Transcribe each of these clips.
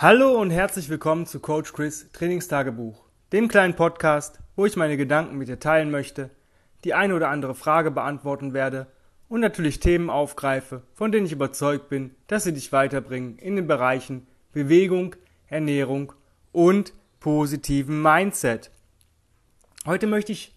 Hallo und herzlich willkommen zu Coach Chris Trainingstagebuch, dem kleinen Podcast, wo ich meine Gedanken mit dir teilen möchte, die eine oder andere Frage beantworten werde und natürlich Themen aufgreife, von denen ich überzeugt bin, dass sie dich weiterbringen in den Bereichen Bewegung, Ernährung und positiven Mindset. Heute möchte ich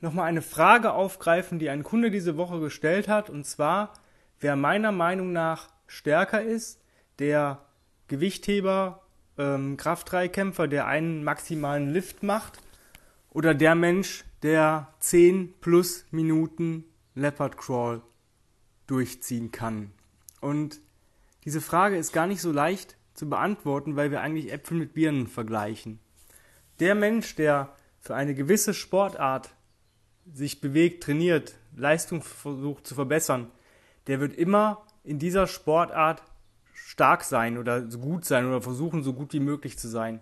nochmal eine Frage aufgreifen, die ein Kunde diese Woche gestellt hat, und zwar, wer meiner Meinung nach stärker ist, der Gewichtheber, ähm, Kraftdreikämpfer, der einen maximalen Lift macht, oder der Mensch, der 10 plus Minuten Leopard Crawl durchziehen kann. Und diese Frage ist gar nicht so leicht zu beantworten, weil wir eigentlich Äpfel mit Birnen vergleichen. Der Mensch, der für eine gewisse Sportart sich bewegt, trainiert, Leistung versucht zu verbessern, der wird immer in dieser Sportart stark sein oder so gut sein oder versuchen, so gut wie möglich zu sein.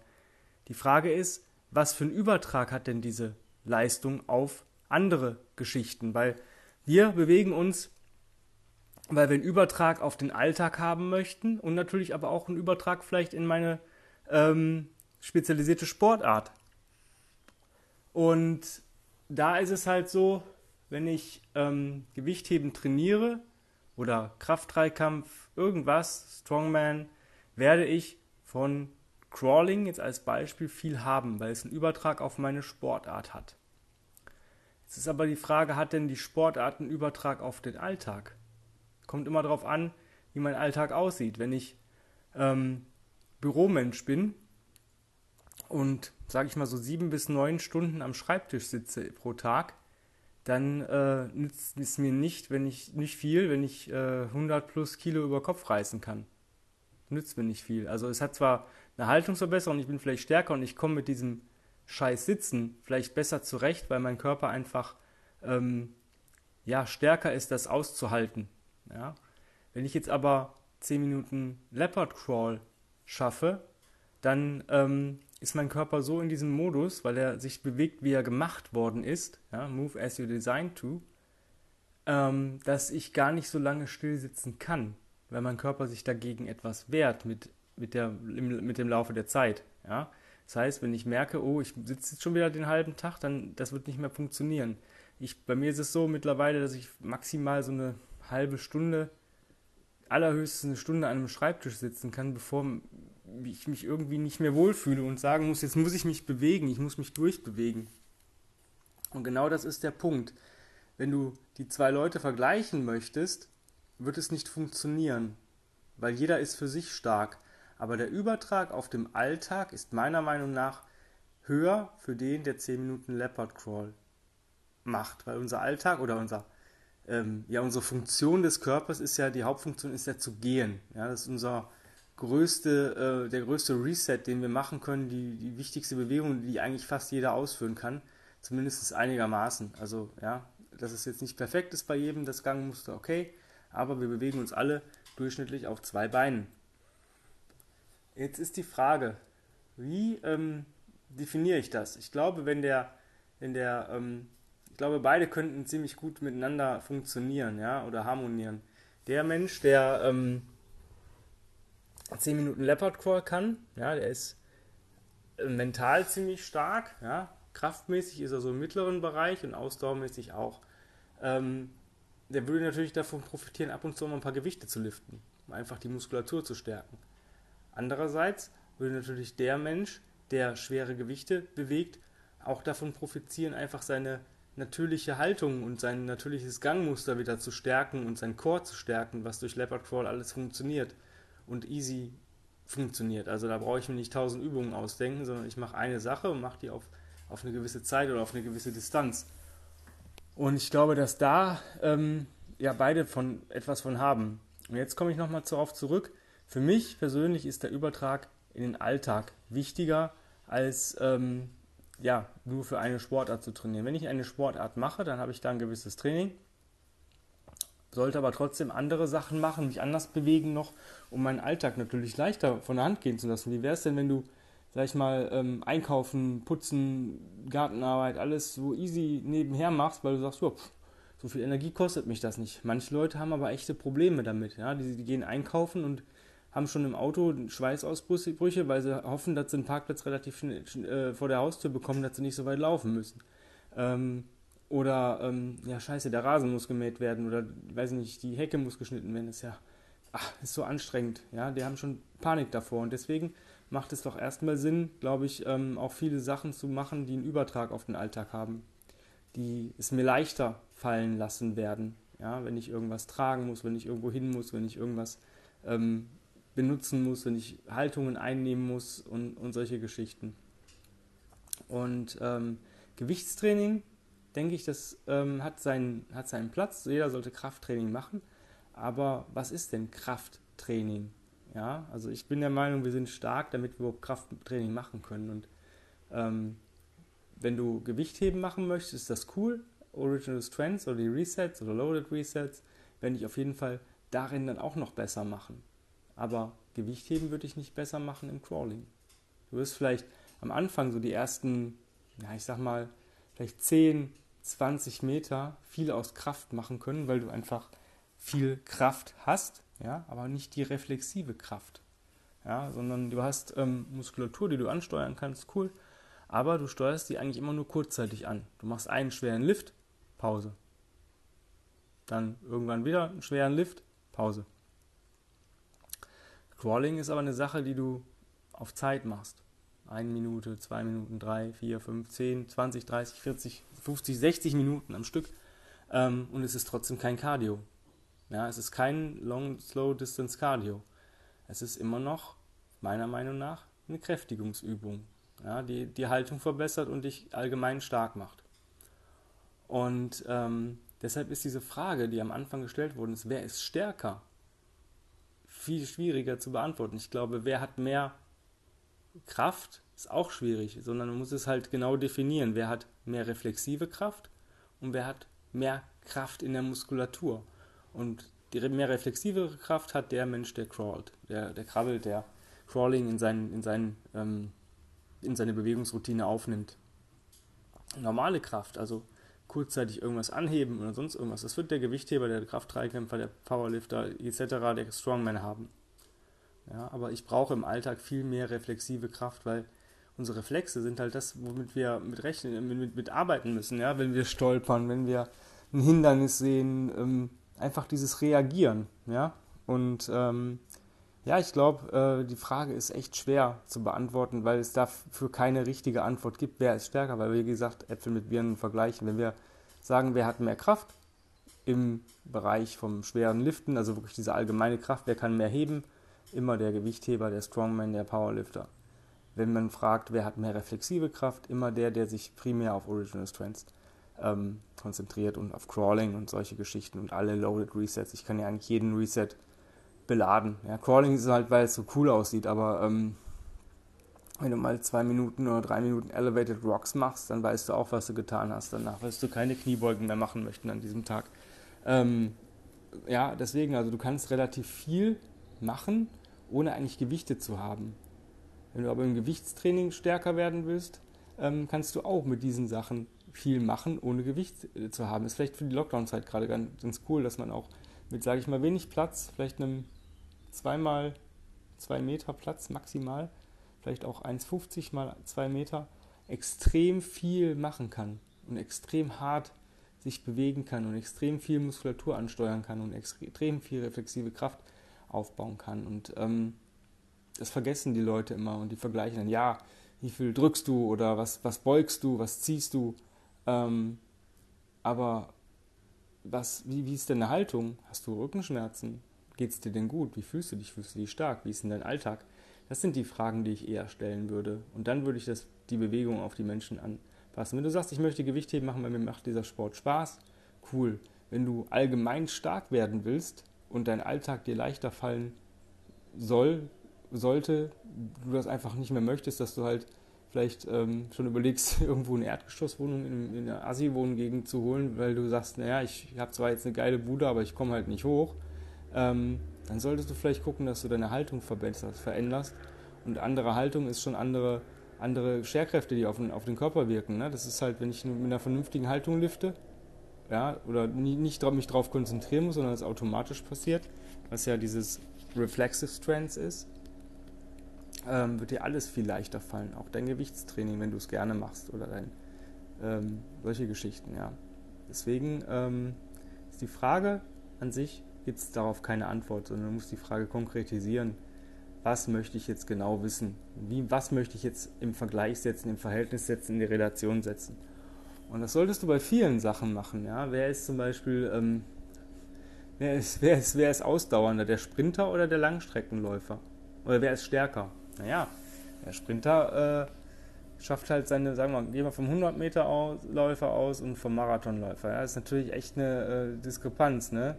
Die Frage ist, was für einen Übertrag hat denn diese Leistung auf andere Geschichten? Weil wir bewegen uns, weil wir einen Übertrag auf den Alltag haben möchten und natürlich aber auch einen Übertrag vielleicht in meine ähm, spezialisierte Sportart. Und da ist es halt so, wenn ich ähm, Gewichtheben trainiere oder Kraftdreikampf, irgendwas, Strongman, werde ich von Crawling jetzt als Beispiel viel haben, weil es einen Übertrag auf meine Sportart hat. Jetzt ist aber die Frage, hat denn die Sportart einen Übertrag auf den Alltag? Kommt immer darauf an, wie mein Alltag aussieht. Wenn ich ähm, Büromensch bin und, sage ich mal, so sieben bis neun Stunden am Schreibtisch sitze pro Tag, dann äh, nützt es mir nicht, wenn ich nicht viel, wenn ich äh, 100 plus Kilo über Kopf reißen kann. Nützt mir nicht viel. Also es hat zwar eine Haltungsverbesserung, ich bin vielleicht stärker und ich komme mit diesem Scheiß Sitzen vielleicht besser zurecht, weil mein Körper einfach ähm, ja stärker ist, das auszuhalten. Ja? Wenn ich jetzt aber 10 Minuten Leopard Crawl schaffe, dann ähm, ist mein Körper so in diesem Modus, weil er sich bewegt, wie er gemacht worden ist, ja, move as you designed to, ähm, dass ich gar nicht so lange still sitzen kann, weil mein Körper sich dagegen etwas wehrt mit, mit, der, mit dem Laufe der Zeit. Ja. Das heißt, wenn ich merke, oh, ich sitze jetzt schon wieder den halben Tag, dann das wird nicht mehr funktionieren. Ich, bei mir ist es so mittlerweile, dass ich maximal so eine halbe Stunde, allerhöchstens eine Stunde an einem Schreibtisch sitzen kann, bevor ich mich irgendwie nicht mehr wohlfühle und sagen muss, jetzt muss ich mich bewegen, ich muss mich durchbewegen. Und genau das ist der Punkt. Wenn du die zwei Leute vergleichen möchtest, wird es nicht funktionieren, weil jeder ist für sich stark. Aber der Übertrag auf dem Alltag ist meiner Meinung nach höher für den, der 10 Minuten Leopard Crawl macht, weil unser Alltag oder unser ähm, ja unsere Funktion des Körpers ist ja die Hauptfunktion ist ja zu gehen. Ja, das ist unser größte, äh, der größte Reset, den wir machen können, die, die wichtigste Bewegung, die eigentlich fast jeder ausführen kann, zumindest einigermaßen. Also ja, dass es jetzt nicht perfekt ist bei jedem, das Gangmuster, okay, aber wir bewegen uns alle durchschnittlich auf zwei Beinen. Jetzt ist die Frage, wie ähm, definiere ich das? Ich glaube, wenn der, wenn der, ähm, ich glaube, beide könnten ziemlich gut miteinander funktionieren, ja, oder harmonieren. Der Mensch, der ähm, 10 Minuten Leopard Crawl kann. Ja, der ist äh, mental ziemlich stark. Ja, kraftmäßig ist er so im mittleren Bereich und ausdauermäßig auch. Ähm, der würde natürlich davon profitieren, ab und zu mal ein paar Gewichte zu liften, um einfach die Muskulatur zu stärken. Andererseits würde natürlich der Mensch, der schwere Gewichte bewegt, auch davon profitieren, einfach seine natürliche Haltung und sein natürliches Gangmuster wieder zu stärken und sein Core zu stärken, was durch Leopard Crawl alles funktioniert und easy funktioniert. Also da brauche ich mir nicht tausend Übungen ausdenken, sondern ich mache eine Sache und mache die auf, auf eine gewisse Zeit oder auf eine gewisse Distanz. Und ich glaube, dass da ähm, ja beide von etwas von haben. Und jetzt komme ich nochmal darauf zurück. Für mich persönlich ist der Übertrag in den Alltag wichtiger als ähm, ja, nur für eine Sportart zu trainieren. Wenn ich eine Sportart mache, dann habe ich da ein gewisses Training sollte aber trotzdem andere Sachen machen, mich anders bewegen noch, um meinen Alltag natürlich leichter von der Hand gehen zu lassen. Wie wäre es denn, wenn du, sag ich mal, ähm, einkaufen, putzen, Gartenarbeit, alles so easy nebenher machst, weil du sagst, oh, pff, so viel Energie kostet mich das nicht. Manche Leute haben aber echte Probleme damit. Ja? Die, die gehen einkaufen und haben schon im Auto Schweißausbrüche, weil sie hoffen, dass sie einen Parkplatz relativ schnell äh, vor der Haustür bekommen, dass sie nicht so weit laufen müssen. Ähm, oder, ähm, ja, scheiße, der Rasen muss gemäht werden oder, weiß nicht, die Hecke muss geschnitten werden. Das ist ja, ach, ist so anstrengend. Ja, die haben schon Panik davor. Und deswegen macht es doch erstmal Sinn, glaube ich, ähm, auch viele Sachen zu machen, die einen Übertrag auf den Alltag haben. Die es mir leichter fallen lassen werden. Ja, wenn ich irgendwas tragen muss, wenn ich irgendwo hin muss, wenn ich irgendwas ähm, benutzen muss, wenn ich Haltungen einnehmen muss und, und solche Geschichten. Und ähm, Gewichtstraining, denke ich, das ähm, hat, seinen, hat seinen Platz. Jeder sollte Krafttraining machen. Aber was ist denn Krafttraining? Ja, also ich bin der Meinung, wir sind stark, damit wir überhaupt Krafttraining machen können. Und ähm, wenn du Gewichtheben machen möchtest, ist das cool. Original Strengths oder die Resets oder Loaded Resets werde ich auf jeden Fall darin dann auch noch besser machen. Aber Gewichtheben würde ich nicht besser machen im Crawling. Du wirst vielleicht am Anfang so die ersten, ja, ich sag mal, vielleicht 10, 20 Meter viel aus Kraft machen können, weil du einfach viel Kraft hast, ja, aber nicht die reflexive Kraft. Ja, sondern du hast ähm, Muskulatur, die du ansteuern kannst, cool, aber du steuerst die eigentlich immer nur kurzzeitig an. Du machst einen schweren Lift, Pause. Dann irgendwann wieder einen schweren Lift, Pause. Crawling ist aber eine Sache, die du auf Zeit machst. Eine Minute, zwei Minuten, drei, vier, fünf, zehn, 20, 30, 40, 50, 60 Minuten am Stück. Ähm, und es ist trotzdem kein Cardio. Ja, es ist kein Long, Slow Distance Cardio. Es ist immer noch, meiner Meinung nach, eine Kräftigungsübung, ja, die die Haltung verbessert und dich allgemein stark macht. Und ähm, deshalb ist diese Frage, die am Anfang gestellt worden ist, wer ist stärker? viel schwieriger zu beantworten. Ich glaube, wer hat mehr Kraft, ist auch schwierig, sondern man muss es halt genau definieren. Wer hat mehr reflexive Kraft und wer hat mehr Kraft in der Muskulatur. Und die mehr reflexive Kraft hat der Mensch, der crawlt, der, der krabbelt, der Crawling in, seinen, in, seinen, ähm, in seine Bewegungsroutine aufnimmt. Normale Kraft, also kurzzeitig irgendwas anheben oder sonst irgendwas. Das wird der Gewichtheber, der Kraftdreikämpfer, der Powerlifter etc., der Strongman haben. Ja, aber ich brauche im Alltag viel mehr reflexive Kraft, weil unsere Reflexe sind halt das, womit wir mit rechnen, mit, mit arbeiten müssen. Ja, wenn wir stolpern, wenn wir ein Hindernis sehen, ähm, einfach dieses Reagieren. Ja, und ähm, ja, ich glaube, äh, die Frage ist echt schwer zu beantworten, weil es dafür keine richtige Antwort gibt, wer ist stärker, weil wir, wie gesagt, Äpfel mit Birnen vergleichen. Wenn wir sagen, wer hat mehr Kraft im Bereich vom schweren Liften, also wirklich diese allgemeine Kraft, wer kann mehr heben, immer der Gewichtheber, der Strongman, der Powerlifter. Wenn man fragt, wer hat mehr reflexive Kraft, immer der, der sich primär auf Original Strengths ähm, konzentriert und auf Crawling und solche Geschichten und alle Loaded Resets. Ich kann ja eigentlich jeden Reset beladen. Ja, Crawling ist halt, weil es so cool aussieht, aber ähm, wenn du mal zwei Minuten oder drei Minuten Elevated Rocks machst, dann weißt du auch, was du getan hast. Danach wirst du keine Kniebeugen mehr machen möchten an diesem Tag. Ähm, ja, deswegen, also du kannst relativ viel machen, ohne eigentlich Gewichte zu haben. Wenn du aber im Gewichtstraining stärker werden willst, ähm, kannst du auch mit diesen Sachen viel machen, ohne Gewicht äh, zu haben. Ist vielleicht für die Lockdown-Zeit gerade ganz, ganz cool, dass man auch mit, sage ich mal, wenig Platz, vielleicht einem zweimal zwei Meter Platz maximal, vielleicht auch 1,50 mal zwei Meter, extrem viel machen kann und extrem hart sich bewegen kann und extrem viel Muskulatur ansteuern kann und extrem viel reflexive Kraft aufbauen kann. Und ähm, das vergessen die Leute immer und die vergleichen dann, ja, wie viel drückst du oder was, was beugst du, was ziehst du. Ähm, aber was, wie, wie ist deine Haltung? Hast du Rückenschmerzen? Geht es dir denn gut? Wie fühlst du dich? Fühlst du dich stark? Wie ist denn dein Alltag? Das sind die Fragen, die ich eher stellen würde. Und dann würde ich das, die Bewegung auf die Menschen anpassen. Wenn du sagst, ich möchte Gewichtheben machen, weil mir macht dieser Sport Spaß, cool. Wenn du allgemein stark werden willst und dein Alltag dir leichter fallen soll, sollte, du das einfach nicht mehr möchtest, dass du halt vielleicht ähm, schon überlegst, irgendwo eine Erdgeschosswohnung in, in einer Assi-Wohngegend zu holen, weil du sagst, naja, ich habe zwar jetzt eine geile Bude, aber ich komme halt nicht hoch, ähm, dann solltest du vielleicht gucken, dass du deine Haltung verbesserst, veränderst. Und andere Haltung ist schon andere, andere Scherkräfte, die auf den, auf den Körper wirken. Ne? Das ist halt, wenn ich mit einer vernünftigen Haltung lifte, ja, oder nicht mich darauf konzentrieren muss, sondern es automatisch passiert, was ja dieses Reflexive Strengths ist, ähm, wird dir alles viel leichter fallen. Auch dein Gewichtstraining, wenn du es gerne machst oder dein, ähm, solche Geschichten, ja. Deswegen ähm, ist die Frage an sich, gibt es darauf keine Antwort, sondern du musst die Frage konkretisieren. Was möchte ich jetzt genau wissen? Wie, was möchte ich jetzt im Vergleich setzen, im Verhältnis setzen, in die Relation setzen? Und das solltest du bei vielen Sachen machen. Ja? Wer ist zum Beispiel, ähm, wer, ist, wer, ist, wer ist ausdauernder, der Sprinter oder der Langstreckenläufer? Oder wer ist stärker? Naja, der Sprinter äh, schafft halt seine, sagen wir mal, gehen wir vom 100 Meter aus, Läufer aus und vom Marathonläufer. Ja? Das ist natürlich echt eine äh, Diskrepanz, ne?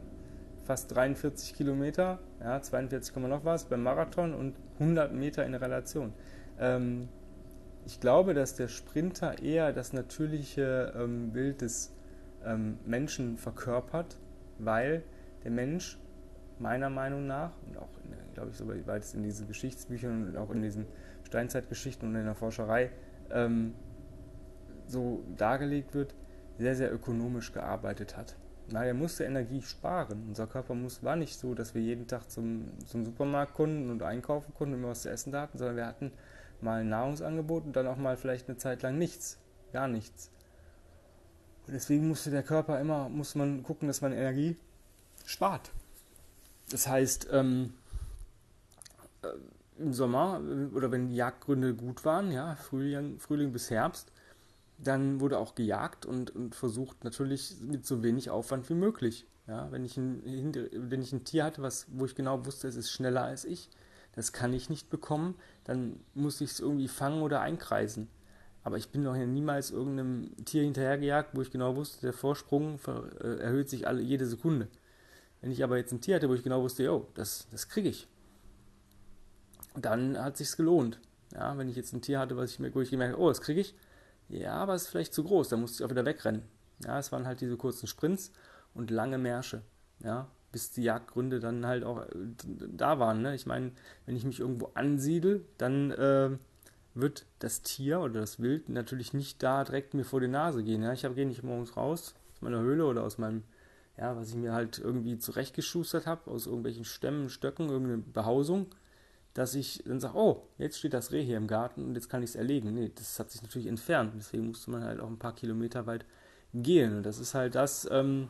fast 43 Kilometer, ja, 42, noch was beim Marathon und 100 Meter in Relation. Ähm, ich glaube, dass der Sprinter eher das natürliche ähm, Bild des ähm, Menschen verkörpert, weil der Mensch meiner Meinung nach und auch, glaube ich, soweit es in diesen Geschichtsbüchern und auch in diesen Steinzeitgeschichten und in der Forscherei ähm, so dargelegt wird, sehr, sehr ökonomisch gearbeitet hat. Na, er musste Energie sparen. Unser Körper muss, war nicht so, dass wir jeden Tag zum, zum Supermarkt konnten und einkaufen konnten und immer was zu essen da hatten, sondern wir hatten mal ein Nahrungsangebot und dann auch mal vielleicht eine Zeit lang nichts. Gar nichts. Und deswegen musste der Körper immer, muss man gucken, dass man Energie spart. Das heißt, ähm, äh, im Sommer äh, oder wenn die Jagdgründe gut waren, ja, Frühling, Frühling bis Herbst, dann wurde auch gejagt und, und, versucht natürlich mit so wenig Aufwand wie möglich. Ja, wenn, ich ein, wenn ich ein Tier hatte, was, wo ich genau wusste, es ist schneller als ich, das kann ich nicht bekommen, dann muss ich es irgendwie fangen oder einkreisen. Aber ich bin noch niemals irgendeinem Tier hinterhergejagt, wo ich genau wusste, der Vorsprung äh, erhöht sich alle, jede Sekunde. Wenn ich aber jetzt ein Tier hatte, wo ich genau wusste, jo, das, das kriege ich, dann hat sich's gelohnt. Ja, wenn ich jetzt ein Tier hatte, was ich mir, wo ich gemerkt habe, oh, das kriege ich, ja, aber es ist vielleicht zu groß, da musste ich auch wieder wegrennen. Ja, es waren halt diese kurzen Sprints und lange Märsche. Ja, bis die Jagdgründe dann halt auch äh, da waren. Ne? Ich meine, wenn ich mich irgendwo ansiedel, dann äh, wird das Tier oder das Wild natürlich nicht da direkt mir vor die Nase gehen. Ja? Ich gehe nicht morgens raus aus meiner Höhle oder aus meinem, ja, was ich mir halt irgendwie zurechtgeschustert habe, aus irgendwelchen Stämmen, Stöcken, irgendeine Behausung, dass ich dann sage, oh, jetzt steht das Reh hier im Garten und jetzt kann ich es erlegen. Nee, das hat sich natürlich entfernt. Deswegen musste man halt auch ein paar Kilometer weit gehen. Und das ist halt das, ähm,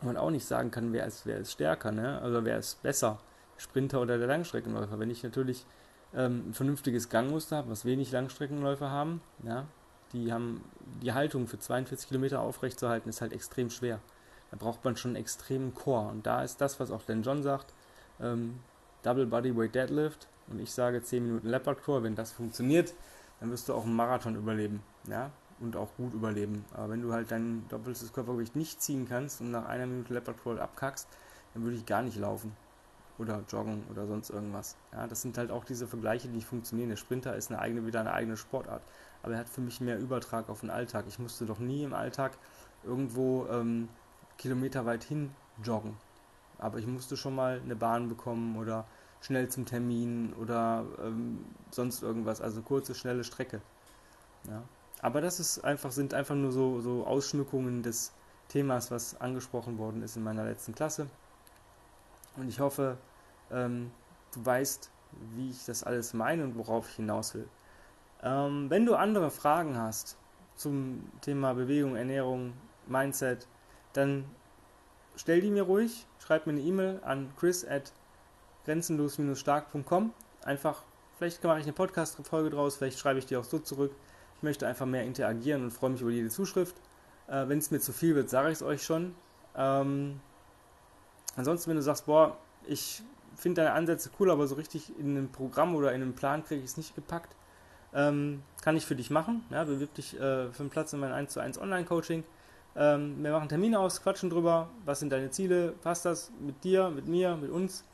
wo man auch nicht sagen kann, wer ist, wer ist stärker, ne? Also wer ist besser, Sprinter oder der Langstreckenläufer. Wenn ich natürlich ähm, ein vernünftiges Gangmuster habe, was wenig Langstreckenläufer haben, ja, die haben die Haltung für 42 Kilometer aufrechtzuerhalten, ist halt extrem schwer. Da braucht man schon einen extremen Core. Und da ist das, was auch Dan John sagt, ähm, Double Bodyweight Deadlift und ich sage 10 Minuten Leopard Core, wenn das funktioniert, dann wirst du auch einen Marathon überleben, ja, und auch gut überleben. Aber wenn du halt dein doppeltes Körpergewicht nicht ziehen kannst und nach einer Minute Leopard Crawl abkackst, dann würde ich gar nicht laufen oder joggen oder sonst irgendwas. Ja, das sind halt auch diese Vergleiche, die nicht funktionieren. Der Sprinter ist eine eigene, wieder eine eigene Sportart, aber er hat für mich mehr Übertrag auf den Alltag. Ich musste doch nie im Alltag irgendwo ähm, kilometerweit hin joggen. Aber ich musste schon mal eine Bahn bekommen oder schnell zum Termin oder ähm, sonst irgendwas. Also kurze, schnelle Strecke. Ja. Aber das ist einfach, sind einfach nur so, so Ausschmückungen des Themas, was angesprochen worden ist in meiner letzten Klasse. Und ich hoffe, ähm, du weißt, wie ich das alles meine und worauf ich hinaus will. Ähm, wenn du andere Fragen hast zum Thema Bewegung, Ernährung, Mindset, dann stell die mir ruhig, schreib mir eine E-Mail an chris at grenzenlos-stark.com. Einfach, vielleicht mache ich eine Podcast-Folge draus, vielleicht schreibe ich dir auch so zurück. Ich möchte einfach mehr interagieren und freue mich über jede Zuschrift. Äh, wenn es mir zu viel wird, sage ich es euch schon. Ähm, ansonsten, wenn du sagst, boah, ich finde deine Ansätze cool, aber so richtig in einem Programm oder in einem Plan kriege ich es nicht gepackt, ähm, kann ich für dich machen. Ja, bewirb dich äh, für einen Platz in meinem 1 zu 1 Online-Coaching. Ähm, wir machen Termine aus, quatschen drüber, was sind deine Ziele, passt das mit dir, mit mir, mit uns.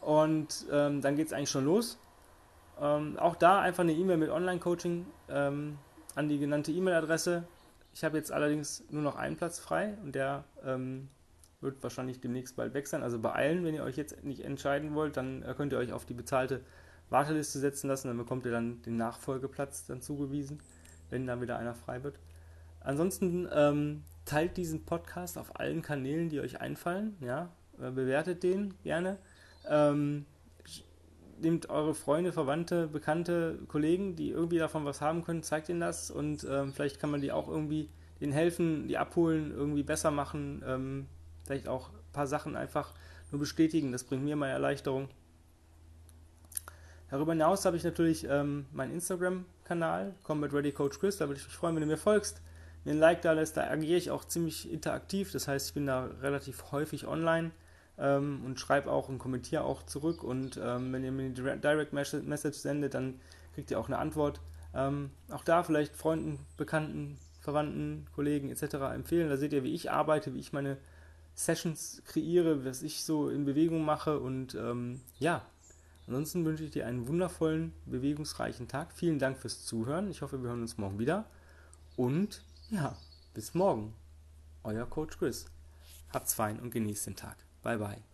Und ähm, dann geht es eigentlich schon los. Ähm, auch da einfach eine E-Mail mit Online-Coaching ähm, an die genannte E-Mail-Adresse. Ich habe jetzt allerdings nur noch einen Platz frei und der ähm, wird wahrscheinlich demnächst bald weg sein. Also beeilen, wenn ihr euch jetzt nicht entscheiden wollt, dann äh, könnt ihr euch auf die bezahlte Warteliste setzen lassen. Dann bekommt ihr dann den Nachfolgeplatz dann zugewiesen, wenn dann wieder einer frei wird. Ansonsten ähm, teilt diesen Podcast auf allen Kanälen, die euch einfallen. Ja, äh, bewertet den gerne Ähm, nehmt eure Freunde, Verwandte, Bekannte, Kollegen, die irgendwie davon was haben können, zeigt ihnen das und ähm, vielleicht kann man die auch irgendwie denen helfen, die abholen, irgendwie besser machen, ähm, vielleicht auch ein paar Sachen einfach nur bestätigen. Das bringt mir mal Erleichterung. Darüber hinaus habe ich natürlich ähm, meinen Instagram-Kanal, Combat Ready Coach Chris. Da würde ich mich freuen, wenn du mir folgst, mir ein Like da lässt. Da agiere ich auch ziemlich interaktiv. Das heißt, ich bin da relativ häufig online ähm, und schreibe auch und kommentiere auch zurück. Und ähm, wenn ihr mir eine Direct Message sendet, dann kriegt ihr auch eine Antwort. Ähm, auch da vielleicht Freunden, Bekannten, Verwandten, Kollegen etc. empfehlen. Da seht ihr, wie ich arbeite, wie ich meine Sessions kreiere, was ich so in Bewegung mache. Und ähm, ja, Ansonsten wünsche ich dir einen wundervollen, bewegungsreichen Tag. Vielen Dank fürs Zuhören. Ich hoffe, wir hören uns morgen wieder. Und ja, bis morgen. Euer Coach Chris. Habt's fein und genießt den Tag. Bye bye.